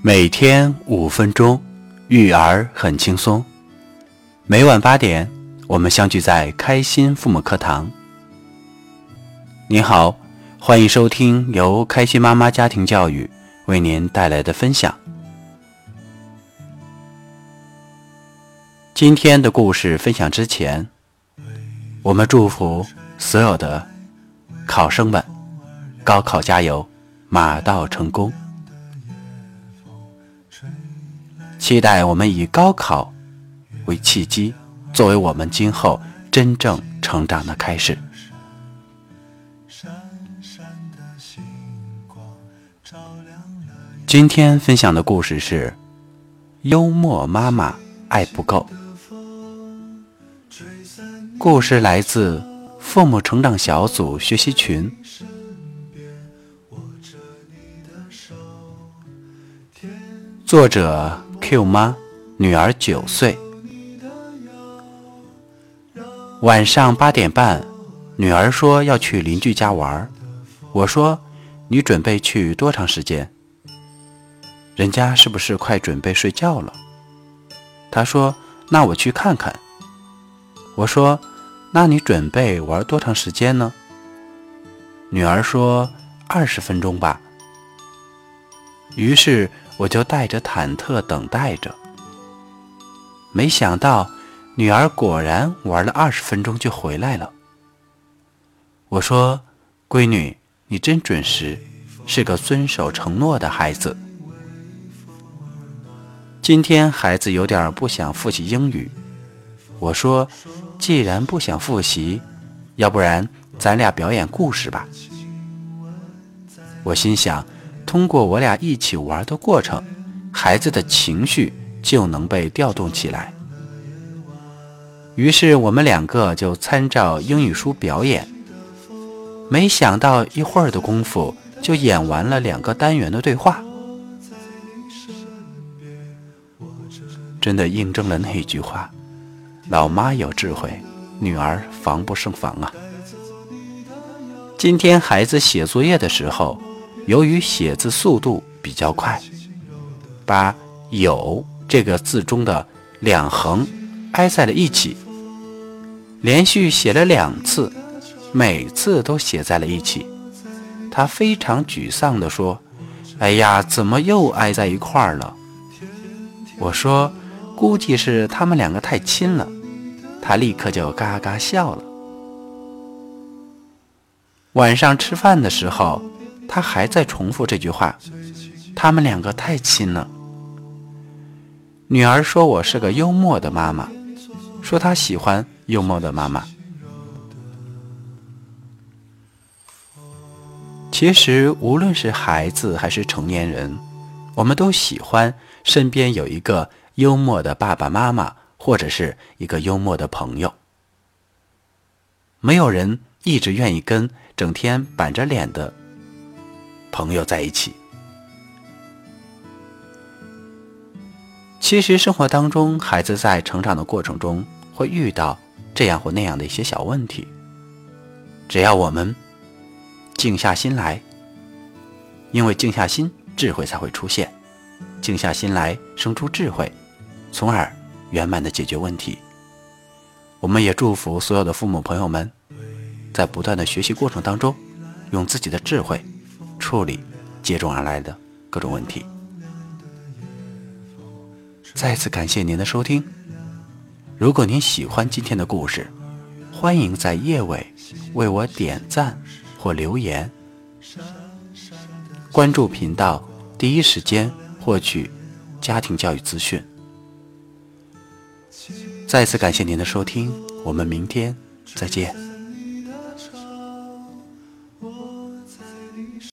每天五分钟，育儿很轻松。每晚八点，我们相聚在开心父母课堂。您好，欢迎收听由开心妈妈家庭教育为您带来的分享。今天的故事分享之前，我们祝福所有的考生们高考加油，马到成功。期待我们以高考为契机，作为我们今后真正成长的开始。今天分享的故事是：幽默妈妈爱不够。故事来自父母成长小组学习群，作者。Q 妈，女儿九岁。晚上八点半，女儿说要去邻居家玩。我说：“你准备去多长时间？人家是不是快准备睡觉了？”她说：“那我去看看。”我说：“那你准备玩多长时间呢？”女儿说：“二十分钟吧。”于是。我就带着忐忑等待着，没想到女儿果然玩了二十分钟就回来了。我说：“闺女，你真准时，是个遵守承诺的孩子。”今天孩子有点不想复习英语，我说：“既然不想复习，要不然咱俩表演故事吧。”我心想。通过我俩一起玩的过程，孩子的情绪就能被调动起来。于是我们两个就参照英语书表演。没想到一会儿的功夫，就演完了两个单元的对话。真的印证了那句话：“老妈有智慧，女儿防不胜防啊。”今天孩子写作业的时候。由于写字速度比较快，把“有”这个字中的两横挨在了一起，连续写了两次，每次都写在了一起。他非常沮丧地说：“哎呀，怎么又挨在一块儿了？”我说：“估计是他们两个太亲了。”他立刻就嘎嘎笑了。晚上吃饭的时候。他还在重复这句话：“他们两个太亲了。”女儿说：“我是个幽默的妈妈，说她喜欢幽默的妈妈。”其实，无论是孩子还是成年人，我们都喜欢身边有一个幽默的爸爸妈妈，或者是一个幽默的朋友。没有人一直愿意跟整天板着脸的。朋友在一起，其实生活当中，孩子在成长的过程中会遇到这样或那样的一些小问题。只要我们静下心来，因为静下心，智慧才会出现；静下心来，生出智慧，从而圆满的解决问题。我们也祝福所有的父母朋友们，在不断的学习过程当中，用自己的智慧。处理接踵而来的各种问题。再次感谢您的收听。如果您喜欢今天的故事，欢迎在页尾为我点赞或留言。关注频道，第一时间获取家庭教育资讯。再次感谢您的收听，我们明天再见。